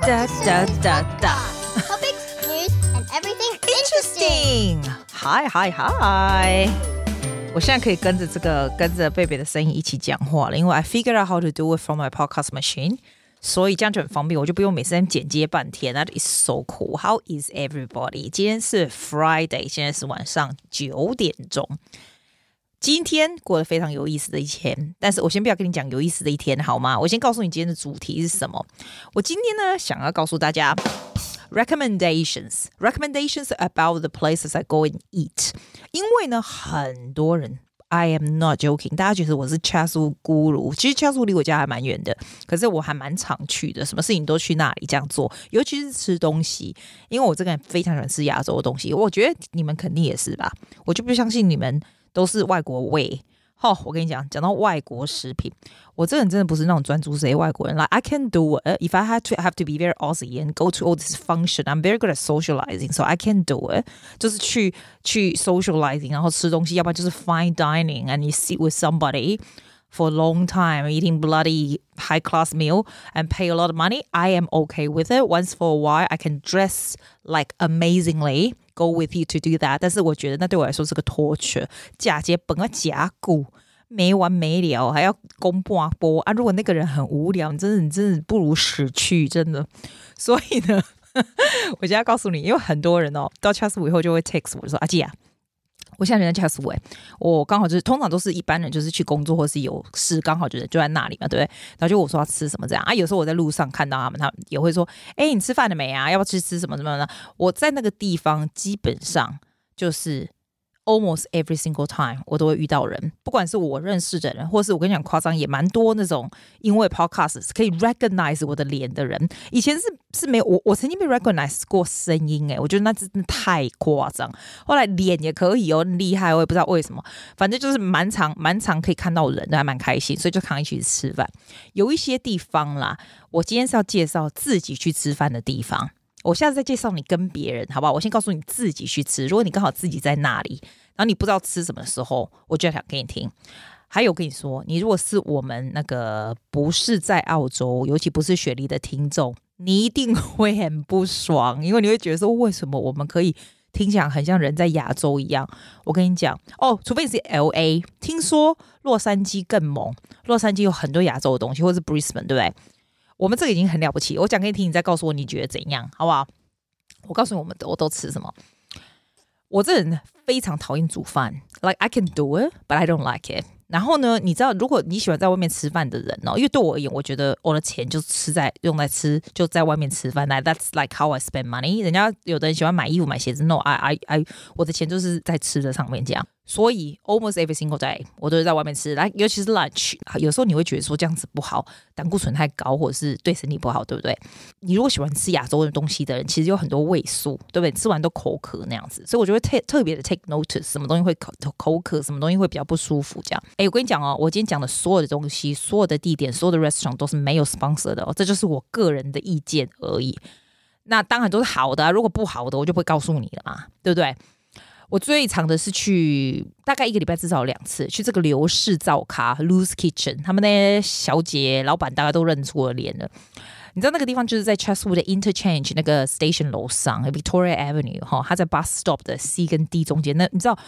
哒哒哒哒。Topics, news, and everything interesting. Hi, hi, hi. 我现在可以跟着这个跟着贝贝的声音一起讲话了，因为 I figured out how to do it from my podcast machine，所以这样就很方便，我就不用每次剪接半天。That is so cool. How is everybody? 今天是 Friday，现在是晚上九点钟。 今天过得非常有意思的一天，但是我先不要跟你讲有意思的一天好吗？我先告诉你今天的主题是什么。我今天呢，想要告诉大家 recommendations recommendations about the places I go and eat。因为呢，很多人 I am not joking，大家觉得我是恰苏咕噜，其实恰苏离我家还蛮远的，可是我还蛮常去的，什么事情都去那里这样做，尤其是吃东西，因为我这个人非常喜欢吃亚洲的东西，我觉得你们肯定也是吧，我就不相信你们。都是外国味，好，我跟你讲，讲到外国食品，我这个人真的不是那种专注谁外国人。Like I can do it if I had to have to be very Aussie and go to all this function. I'm very good at socializing, so I can do it。就是去去 socializing，然后吃东西，要不然就是 fine dining and you sit with somebody for a long time eating bloody high class meal and pay a lot of money. I am okay with it. Once for a while, I can dress like amazingly. Go with you to do that，但是我觉得那对我来说是个 torture，假节本个假骨没完没了，还要公布啊播啊！如果那个人很无聊，你真的你真的不如死去，真的。所以呢，我现在告诉你，因为很多人哦，到恰斯以后就会 text 我说阿季啊。我现在人在恰斯威，我刚好就是通常都是一般人，就是去工作或是有事，刚好就是就在那里嘛，对不对？然后就我说要吃什么这样啊，有时候我在路上看到他们，他们也会说，哎，你吃饭了没啊？要不要去吃什么什么的？我在那个地方基本上就是。Almost every single time，我都会遇到人，不管是我认识的人，或是我跟你讲夸张，也蛮多那种因为 podcast 可以 recognize 我的脸的人。以前是是没有我，我曾经被 recognize 过声音，诶，我觉得那真的太夸张。后来脸也可以哦，厉害，我也不知道为什么，反正就是蛮常蛮常可以看到人，还蛮开心，所以就常一起吃饭。有一些地方啦，我今天是要介绍自己去吃饭的地方。我下次再介绍你跟别人，好不好？我先告诉你自己去吃。如果你刚好自己在那里，然后你不知道吃什么时候，我就要讲给你听。还有跟你说，你如果是我们那个不是在澳洲，尤其不是雪梨的听众，你一定会很不爽，因为你会觉得说，为什么我们可以听起来很像人在亚洲一样？我跟你讲哦，除非你是 LA，听说洛杉矶更猛，洛杉矶有很多亚洲的东西，或者是 Brisbane，对不对？我们这个已经很了不起，我讲给你听，你再告诉我你觉得怎样，好不好？我告诉你，我们我都吃什么。我这人非常讨厌煮饭，like I can do it, but I don't like it。然后呢，你知道，如果你喜欢在外面吃饭的人哦，因为对我而言，我觉得我的钱就吃在用来吃，就在外面吃饭。Like that's like how I spend money。人家有的人喜欢买衣服、买鞋子，no，I I I，我的钱就是在吃的上面这样。所以 almost every single day 我都是在外面吃，来，尤其是 lunch。有时候你会觉得说这样子不好，胆固醇太高，或者是对身体不好，对不对？你如果喜欢吃亚洲的东西的人，其实有很多味素，对不对？吃完都口渴那样子，所以我就会特特别的 take notice，什么东西会口口渴，什么东西会比较不舒服，这样。哎，我跟你讲哦，我今天讲的所有的东西，所有的地点，所有的 restaurant 都是没有 sponsor 的哦，这就是我个人的意见而已。那当然都是好的啊，如果不好的，我就不会告诉你了嘛，对不对？我最长的是去大概一个礼拜至少两次去这个刘氏灶咖 Lou's Kitchen，他们那些小姐老板大家都认出我脸了。你知道那个地方就是在 Chatswood Interchange 那个 station 楼上 Victoria Avenue 哈，它在 bus stop 的 C 跟 D 中间。那你知道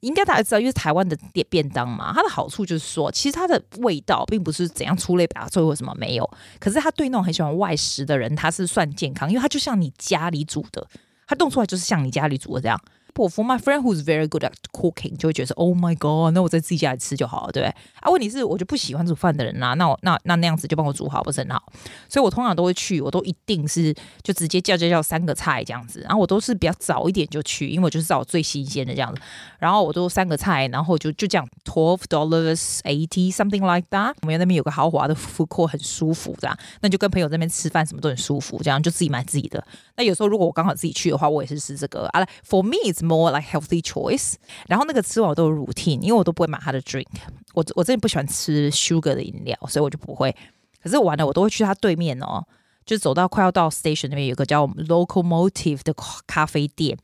应该大家知道，因为台湾的便便当嘛，它的好处就是说，其实它的味道并不是怎样出类拔萃或什么没有，可是它对那种很喜欢外食的人，它是算健康，因为它就像你家里煮的，它弄出来就是像你家里煮的这样。For my friend who's very good at cooking，就会觉得，Oh my God，那我在自己家里吃就好了，对不对？啊，问题是我就不喜欢煮饭的人啦、啊，那我那那那样子就帮我煮好，不是很好？所以我通常都会去，我都一定是就直接叫叫叫三个菜这样子，然后我都是比较早一点就去，因为我就是找最新鲜的这样子，然后我都三个菜，然后就就这样，twelve dollars eighty something like that。我们那边有个豪华的 food court，很舒服这样，那就跟朋友在那边吃饭什么都很舒服，这样就自己买自己的。那有时候如果我刚好自己去的话，我也是吃这个啊。For me more like healthy choice。然后那个吃完我都有 routine，因为我都不会买他的 drink。我我真的不喜欢吃 sugar 的饮料，所以我就不会。可是完了，我都会去他对面哦，就走到快要到 station 那边有个叫 locomotive 的咖啡店。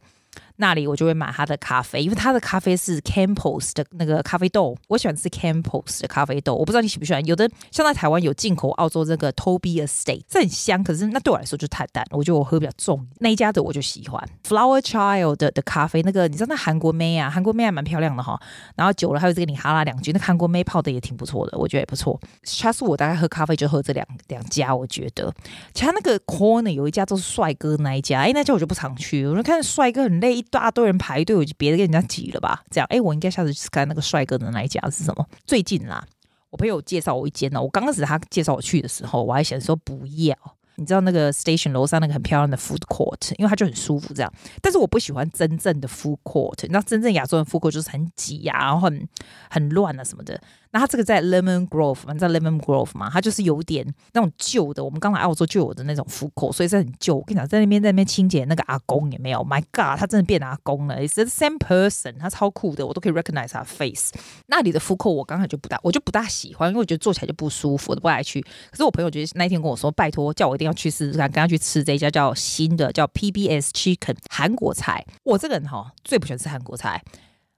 那里我就会买他的咖啡，因为他的咖啡是 Campos 的那个咖啡豆，我喜欢吃 Campos 的咖啡豆。我不知道你喜不喜欢，有的像在台湾有进口澳洲这个 Toby Estate，这很香，可是那对我来说就太淡，我觉得我喝比较重。那一家的我就喜欢 Flower Child 的咖啡，那个你知道那韩国妹啊，韩国妹还蛮漂亮的哈。然后久了，还有这个你哈拉两句，那韩国妹泡的也挺不错的，我觉得也不错。下次我大概喝咖啡就喝这两两家，我觉得其他那个 Corner 有一家都是帅哥那一家，哎，那家我就不常去，我就看帅哥很累。大堆人排队，我就别的跟人家挤了吧。这样，哎，我应该下次去看那个帅哥的那一家是什么？最近啦，我朋友介绍我一间呢。我刚开始他介绍我去的时候，我还想说不要。你知道那个 station 楼上那个很漂亮的 food court，因为它就很舒服这样。但是我不喜欢真正的 food court，你知道真正亚洲的 food court 就是很挤呀、然后很很乱啊什么的。那它这个在 Lemon Grove，你知道 Lemon Grove 吗？它就是有点那种旧的，我们刚来澳洲就有的那种 food court，所以是很旧。我跟你讲，在那边在那边清洁那个阿公也没有，My God，他真的变阿公了，It's the same person，他超酷的，我都可以 recognize 他 face。那里的 food court 我刚才就不大，我就不大喜欢，因为我觉得坐起来就不舒服，我都不爱去。可是我朋友觉得那一天跟我说，拜托叫我一定要去试试看，跟他去吃这一家叫新的叫 PBS Chicken 韩国菜。我这个人哈最不喜欢吃韩国菜，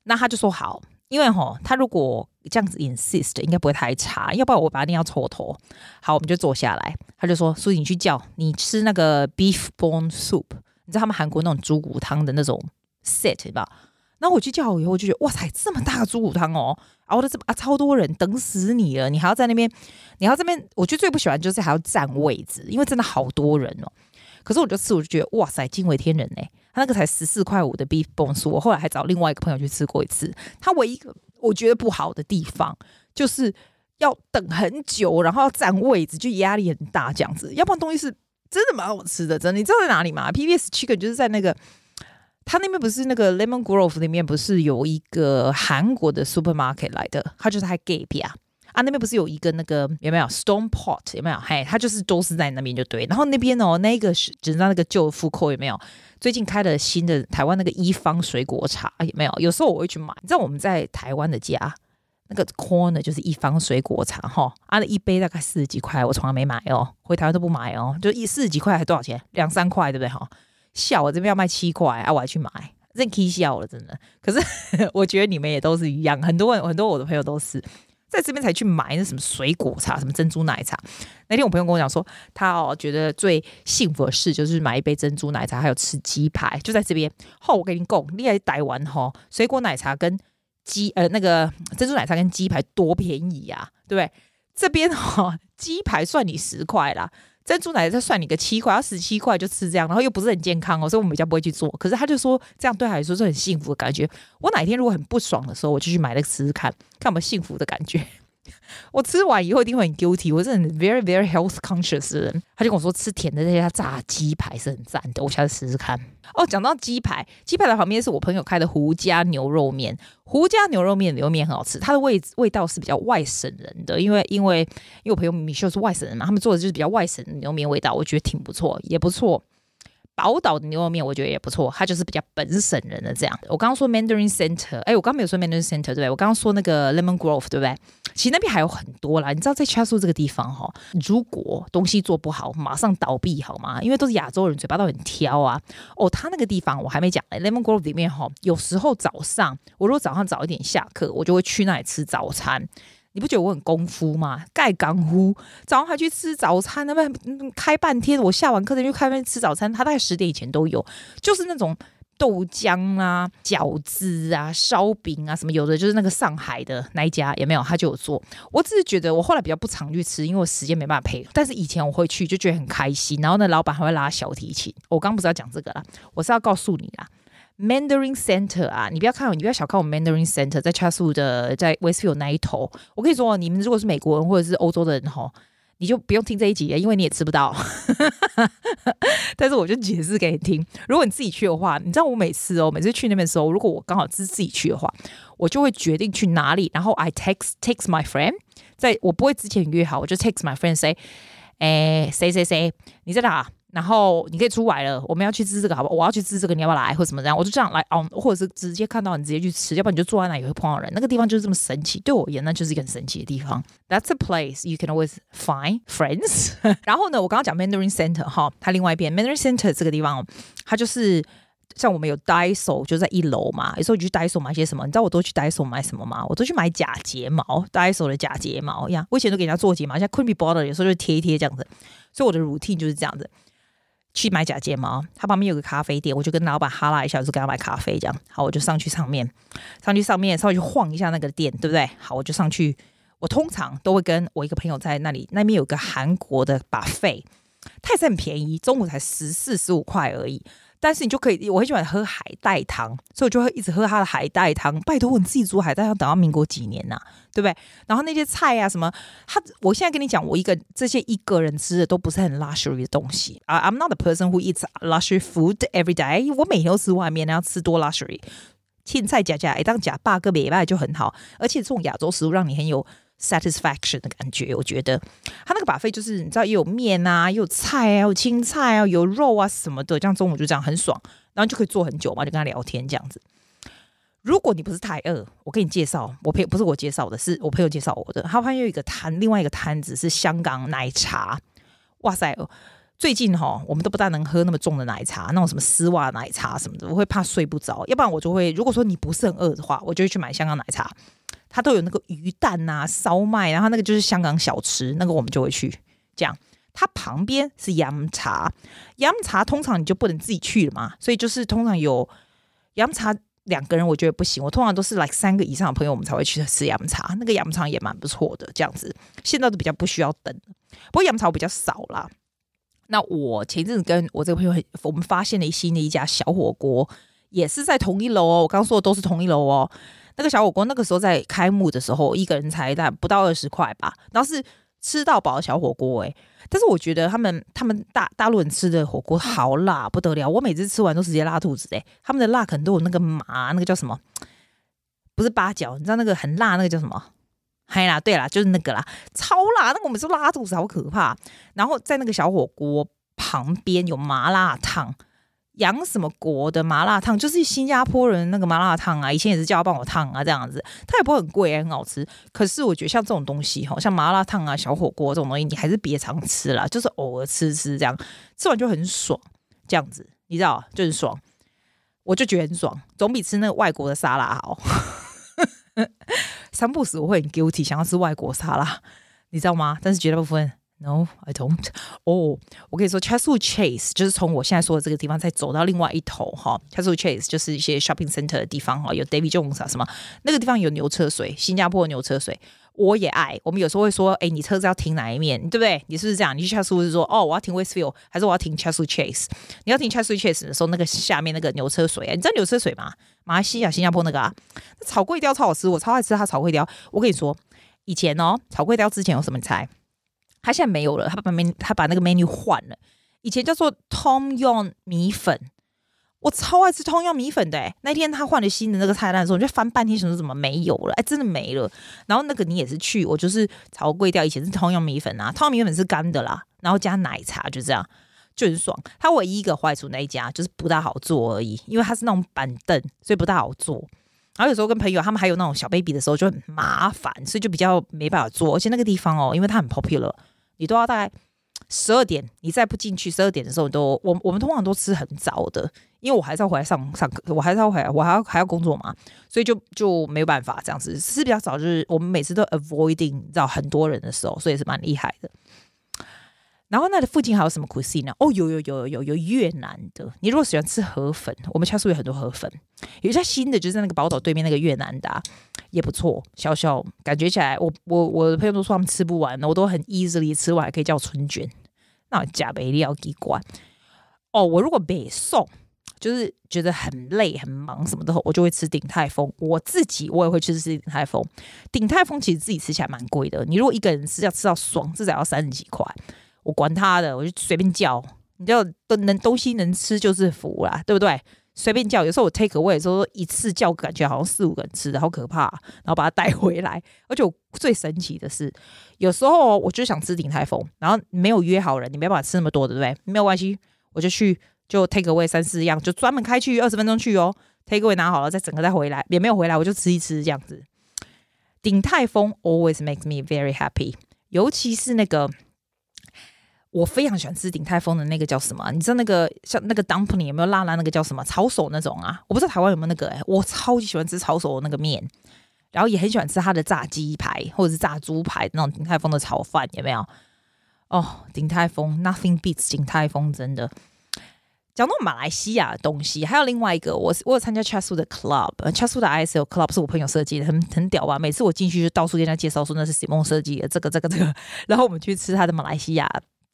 那他就说好。因为哈，他如果这样子 insist，应该不会太差。要不然我把他一定要抽头。好，我们就坐下来。他就说：“苏怡，你去叫你吃那个 beef bone soup，你知道他们韩国那种猪骨汤的那种 set 吧？”然后我去叫好以后，我就觉得哇塞，这么大的猪骨汤哦！熬的这么啊，超多人等死你了，你还要在那边，你要这边。我觉得最不喜欢就是还要占位置，因为真的好多人哦。可是我就吃，我就觉得哇塞，惊为天人呢。他那个才十四块五的 beef bone soup 我后来还找另外一个朋友去吃过一次。他唯一一个我觉得不好的地方，就是要等很久，然后要占位置，就压力很大这样子。要不然东西是真的蛮好吃的，真。你知道在哪里吗？PBS Chicken 就是在那个，他那边不是那个 Lemon Grove 里面不是有一个韩国的 supermarket 来的？他就是还 gap 啊。啊，那边不是有一个那个有没有 Stone Pot 有没有？嘿，他就是都是在那边就对。然后那边哦，那个是只知道那个旧富扣有没有？最近开了新的台湾那个一方水果茶有没有？有时候我会去买。你知道我们在台湾的家那个 Corner 就是一方水果茶哈，啊，那一杯大概四十几块，我从来没买哦，回台湾都不买哦，就一四十几块还多少钱？两三块对不对哈？笑我这边要卖七块啊，我还去买，真气笑了真的。可是 我觉得你们也都是一样，很多人很多我的朋友都是。在这边才去买那什么水果茶，什么珍珠奶茶。那天我朋友跟我讲说，他哦觉得最幸福的事就是买一杯珍珠奶茶，还有吃鸡排，就在这边。好，我跟你讲，你来台湾哈，水果奶茶跟鸡呃那个珍珠奶茶跟鸡排多便宜呀，啊，对不对？这边哈鸡排算你十块啦。珍珠奶茶算你个七块，要十七块就吃这样，然后又不是很健康哦，所以我们比较不会去做。可是他就说这样对他来说是很幸福的感觉。我哪一天如果很不爽的时候，我就去买那个吃吃看，看有没有幸福的感觉。我吃完以后一定会很 guilty，我是很 very very health conscious 的人。他就跟我说，吃甜的那些炸鸡排是很赞的，我下次试试看。哦，讲到鸡排，鸡排的旁边是我朋友开的胡家牛肉面。胡家牛肉面牛肉面很好吃，它的味味道是比较外省人的，因为因为因为我朋友米秀是外省人嘛，他们做的就是比较外省的牛肉面味道，我觉得挺不错，也不错。宝岛的牛肉面我觉得也不错，它就是比较本省人的这样。我刚刚说 Mandarin Center，哎，我刚没有说 Mandarin Center 对不对？我刚刚说那个 Lemon Grove 对不对？其实那边还有很多啦。你知道在 Chatswood 这个地方哈，如果东西做不好，马上倒闭好吗？因为都是亚洲人，嘴巴都很挑啊。哦，他那个地方我还没讲嘞，Lemon Grove 里面哈，有时候早上我如果早上早一点下课，我就会去那里吃早餐。你不觉得我很功夫吗？盖港夫早上还去吃早餐，那边开半天。我下完课再去开那边吃早餐，他大概十点以前都有，就是那种豆浆啊、饺子啊、烧饼啊什么，有的就是那个上海的那一家也没有，他就有做。我只是觉得我后来比较不常去吃，因为我时间没办法配。但是以前我会去，就觉得很开心。然后呢，老板还会拉小提琴。我刚不是要讲这个啦，我是要告诉你啦。Mandarin Center 啊，你不要看我，你不要小看我 Mandarin Center，在 Chatswood 的在 Westfield 那一头。我跟你说，你们如果是美国人或者是欧洲的人哈，你就不用听这一集，因为你也吃不到。但是我就解释给你听，如果你自己去的话，你知道我每次哦，每次去那边的时候，如果我刚好是自己去的话，我就会决定去哪里，然后 I text text my friend，在我不会之前约好，我就 text my friend say，哎，谁谁谁，你在哪？然后你可以出来了，我们要去吃这个，好不好？我要去吃这个，你要不要来，或者什么这样？我就这样来哦，或者是直接看到你直接去吃，要不然你就坐在那里会碰到人。那个地方就是这么神奇，对我而言那就是一个很神奇的地方。That's a place you can always find friends。然后呢，我刚刚讲 Mandarin Center 哈，它另外一边 Mandarin Center 这个地方，它就是像我们有 Daiso 就在一楼嘛，有时候你去 Daiso 买些什么？你知道我都去 Daiso 买什么吗？我都去买假睫毛，Daiso 的假睫毛呀。我以前都给人家做睫毛，像 Queen Bee Border 有时候就贴一贴这样子。所以我的 routine 就是这样子，去买假睫毛。他旁边有个咖啡店，我就跟老板哈拉一下，我就给他买咖啡这样。好，我就上去上面，上去上面稍微去晃一下那个店，对不对？好，我就上去。我通常都会跟我一个朋友在那里，那边有个韩国的把费它也是很便宜，中午才十四十五块而已。但是你就可以，我很喜欢喝海带汤，所以我就会一直喝他的海带汤。拜托，你自己煮海带汤，等到民国几年呐、啊，对不对？然后那些菜啊什么，他我现在跟你讲，我一个这些一个人吃的都不是很 luxury 的东西啊。I'm not a person who eats luxury food every day。我每天都吃外面，然后吃多 luxury，青菜夹夹，一当夹八个礼拜就很好。而且这种亚洲食物让你很有。Satisfaction 的感觉，我觉得他那个 buffet 就是你知道，也有面啊，又有菜啊，有青菜啊，有肉啊什么的，这样中午就这样很爽，然后就可以坐很久嘛，就跟他聊天这样子。如果你不是太饿，我给你介绍，我朋友不是我介绍的，是我朋友介绍我的。他旁边有一个摊，另外一个摊子是香港奶茶。哇塞，最近哈，我们都不大能喝那么重的奶茶，那种什么丝袜奶茶什么的，我会怕睡不着。要不然我就会，如果说你不是很饿的话，我就会去买香港奶茶。它都有那个鱼蛋、啊、烧麦，然后那个就是香港小吃，那个我们就会去。这样，它旁边是洋茶，洋茶通常你就不能自己去了嘛，所以就是通常有洋茶两个人，我觉得不行。我通常都是来、like、三个以上的朋友，我们才会去吃洋茶。那个洋茶也蛮不错的，这样子。现在都比较不需要等，不过洋茶我比较少啦。那我前阵子跟我这个朋友，我们发现了新的一家小火锅，也是在同一楼哦。我刚说的都是同一楼哦。那个小火锅那个时候在开幕的时候，一个人才在不到二十块吧，然后是吃到饱的小火锅哎、但是我觉得他们他们大大陆人吃的火锅好辣不得了，我每次吃完都直接拉肚子哎、他们的辣可能都有那个麻，那个叫什么？不是八角，你知道那个很辣那个叫什么？嗨啦，对啦，就是那个啦，超辣，那个我每次拉肚子好可怕。然后在那个小火锅旁边有麻辣烫。杨什么国的麻辣烫，就是新加坡人那个麻辣烫啊，以前也是叫他帮我烫啊，这样子，它也不会很贵，很好吃。可是我觉得像这种东西哈，像麻辣烫啊、小火锅这种东西，你还是别常吃啦，就是偶尔吃吃这样，吃完就很爽，这样子，你知道，就很爽，我就觉得很爽，总比吃那个外国的沙拉好。三不死我会很 guilty，想要吃外国沙拉，你知道吗？但是绝大部分。No, I don't. 哦、我跟你说，Chatswood Chase 就是从我现在说的这个地方再走到另外一头哈。Chatswood Chase 就是一些 shopping center 的地方哈，有 David Jones 啊什么，那个地方有牛车水，新加坡牛车水，我也爱。我们有时候会说，哎，你车子要停哪一面，对不对？你是不是这样？你去 Chatswood 是说，哦，我要停 Westfield，还是我要停 Chatswood Chase？你要停 Chatswood Chase 的时候，那个下面那个牛车水，啊，你知道牛车水吗？马来西亚、新加坡那个啊，那炒粿条超好吃，我超爱吃它炒粿条。我跟你说，以前哦，炒粿条之前有什么菜？他现在没有了，他把 menu 他把那个 menu 换了。以前叫做 Tom Yum 米粉，我超爱吃 Tom Yum 米粉的。那天他换了新的那个菜单的时候，我就翻半天，想说怎么没有了？哎，真的没了。然后那个你也是去，我就是炒贵掉，以前是 Tom Yum 米粉啊，Tom Yum 米粉是干的啦，然后加奶茶，就这样就很爽。他唯一一个坏处那一家就是不大好做而已，因为它是那种板凳，所以不大好做。然后有时候跟朋友他们还有那种小 baby 的时候就很麻烦，所以就比较没办法做。而且那个地方哦，因为它很 popular。你都要大概十二点，你再不进去，十二点的时候你都我我们通常都吃很早的，因为我还是要回来上上课，我还是要回来，我还要还要工作嘛，所以就就没有办法这样子吃比较早，就是我们每次都 avoiding 到很多人的时候，所以是蛮厉害的。然后那里附近还有什么 cuisine 呢？哦，有有有有有越南的。你如果喜欢吃河粉，我们家是有很多河粉。有一家新的，就是在那个宝岛对面那个越南的，也不错。小小感觉起来，我我我的朋友都说他们吃不完，我都很 easily 吃完，还可以叫春卷。那加倍料给关。哦，我如果北送，就是觉得很累很忙什么的，我就会吃鼎泰丰。我自己我也会去吃鼎泰丰。鼎泰丰其实自己吃起来蛮贵的，你如果一个人吃要吃到爽，至少要三十几块。我管他的，我就随便叫，你知道，都能东西能吃就是福啦，对不对？随便叫，有时候我 take away 的时候一次叫，感觉好像四五个人吃的好可怕，然后把它带回来。而且我最神奇的是，有时候我就想吃鼎泰丰，然后没有约好人，你没办法吃那么多，对不对？没有关系，我就去就 take away 三四样，就专门开去二十分钟去哦，take away 拿好了再整个再回来，也没有回来我就吃一吃这样子。鼎泰丰 always makes me very happy，尤其是那个。我非常喜欢吃鼎泰丰的那个叫什么？你知道那个像那个 dumpling 有没有辣辣那个叫什么？抄手那种啊？我不知道台湾有没有那个哎、我超级喜欢吃抄手那个面，然后也很喜欢吃它的炸鸡排或者是炸猪排那种鼎泰丰的炒饭，有没有？哦，鼎泰丰 nothing beats 鼎泰丰，真的。讲到马来西亚的东西，还有另外一个，我我有参加 Chatswood 的 club，Chatswood 的 ISO club 是我朋友设计的，很很屌吧？每次我进去就到处跟人家介绍说那是 Simon 设计的，这个这个这个，然后我们去吃他的马来西亚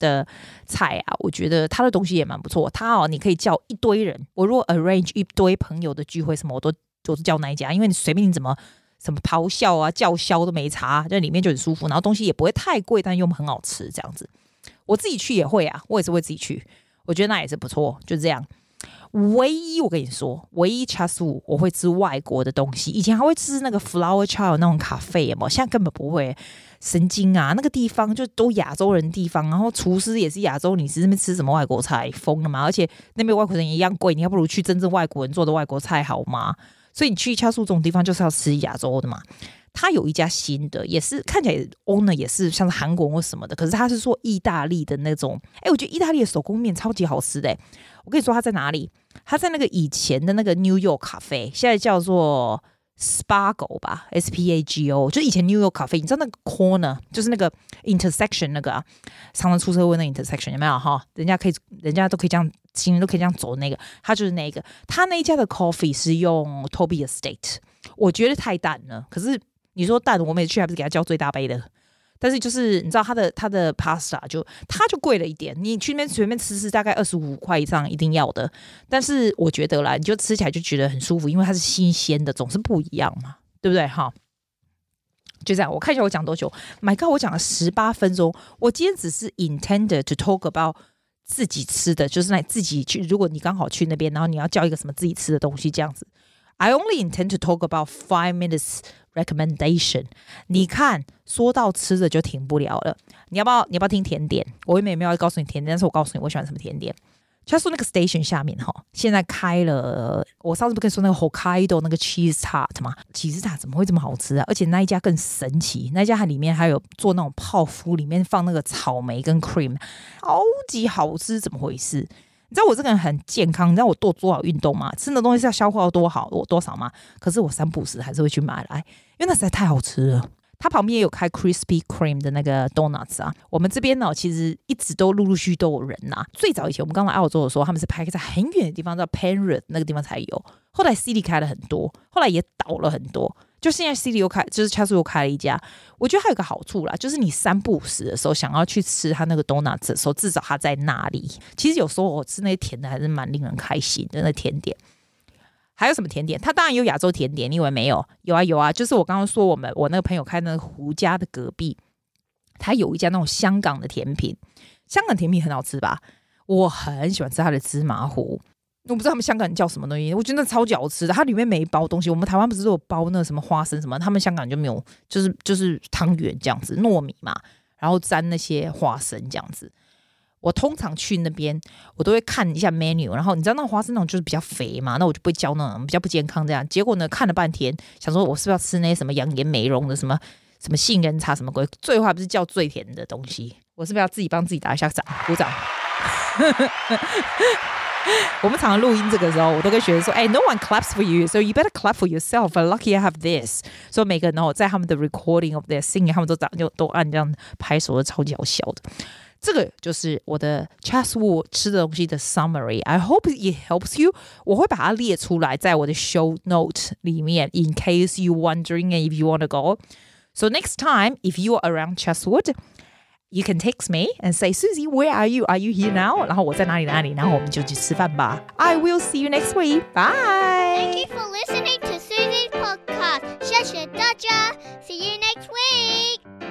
的菜啊，我觉得他的东西也蛮不错。他哦，你可以叫一堆人，我如果 arrange 一堆朋友的聚会什么，我都都是叫那一家，因为你随便你怎么什么咆哮啊叫嚣都没差，在里面就很舒服，然后东西也不会太贵，但又很好吃这样子。我自己去也会啊，我也是会自己去。我觉得那也是不错，就这样。唯一我跟你说，唯一 c h a s 我会吃外国的东西。以前还会吃那个 Flower Child 那种咖啡嘛，现在根本不会。神经啊，那个地方就都亚洲人地方，然后厨师也是亚洲，你是那边吃什么外国菜？疯了吗？而且那边外国人一样贵，你还不如去真正外国人做的外国菜好吗？所以你去一加数这种地方就是要吃亚洲的嘛。他有一家新的，也是看起来 owner 也是像是韩国或什么的，可是他是做意大利的那种。哎，我觉得意大利的手工面超级好吃的。我跟你说他在哪里？他在那个以前的那个 New York 咖啡，现在叫做 Spago 吧，S P A G O，就以前 New York 咖啡。你知道那个 corner 就是那个 intersection 那个啊，常常出车祸那 intersection 有没有哈？人家可以，人家都可以这样，行人都可以这样走那个，他就是那个。他那一家的 coffee 是用 Toby Estate，我觉得太淡了，可是。你说淡，我每次去还不是给他叫最大杯的，但是就是你知道他的他的 pasta 就它就贵了一点，你去那边随便吃吃大概二十五块以上一定要的，但是我觉得啦，你就吃起来就觉得很舒服，因为它是新鲜的，总是不一样嘛，对不对哈？就这样，我看一下我讲多久，My God，我讲了十八分钟，我今天只是 intended to talk about 自己吃的，就是那自己去，如果你刚好去那边，然后你要叫一个什么自己吃的东西这样子，I only intend to talk about five minutes。Recommendation，你看，说到吃的就停不了了。你要不要？你要不要听甜点？我也没有要告诉你甜点，但是我告诉你我喜欢什么甜点。他说那个 station 下面哈，现在开了。我上次不跟你说那个 Hokkaido 那个 cheese tart 吗？cheese TA 怎么会这么好吃啊？而且那一家更神奇，那一家它里面还有做那种泡芙，里面放那个草莓跟 cream，超级好吃，怎么回事？你知道我这个人很健康，你知道我做多少运动吗？吃的东西是要消化多好，我多少吗？可是我三不时还是会去买来，因为那实在太好吃了。它旁边也有开 Krispy Kreme 的那个 donuts 啊。我们这边呢，其实一直都陆陆续续都有人呐、啊。最早以前我们刚来澳洲的时候，他们是开在很远的地方，叫 Penrith 那个地方才有。后来 City 开了很多，后来也倒了很多。就现在，City 又开，就是 Chasro 又开了一家。我觉得还有个好处啦，就是你三不五时的时候想要去吃他那个 donuts 的时候，至少他在那里。其实有时候我吃那些甜的还是蛮令人开心的。那甜点还有什么甜点？它当然有亚洲甜点，你以为没有？有啊有啊，就是我刚刚说我们我那个朋友开那个胡家的隔壁，他有一家那种香港的甜品，香港甜品很好吃吧？我很喜欢吃他的芝麻糊。我不知道他们香港人叫什么东西，我觉得超级好吃的。它里面每一包东西，我们台湾不是都有包那什么花生什么，他们香港就没有，就是就是汤圆这样子，糯米嘛，然后沾那些花生这样子。我通常去那边，我都会看一下 menu，然后你知道那花生那种就是比较肥嘛，那我就不会叫那种比较不健康这样。结果呢，看了半天，想说我是不是要吃那些什么养颜美容的什么什么杏仁茶什么鬼，最后还不是叫最甜的东西。我是不是要自己帮自己打一下掌，鼓掌？我们常常录音这个时候，我都跟学生说：“哎，No one claps for you, so you better clap for yourself. lucky I have this.” 所以每个人哦，在他们的 recording of their singing，他们都长就都按这样拍手，都超级好笑的。这个就是我的 Chatswood 吃的东西的 summary. I hope it helps you. 我会把它列出来在我的 show note 里面，in case you wondering and if you want to go. So next time, if you are around Chatswood. You can text me and say, Susie, where are you? Are you here now? 然后我在哪里哪里？然后我们就去吃饭吧。I will see you next week. Bye. Thank you for listening to Susie's podcast. 谢谢大家。See you next week.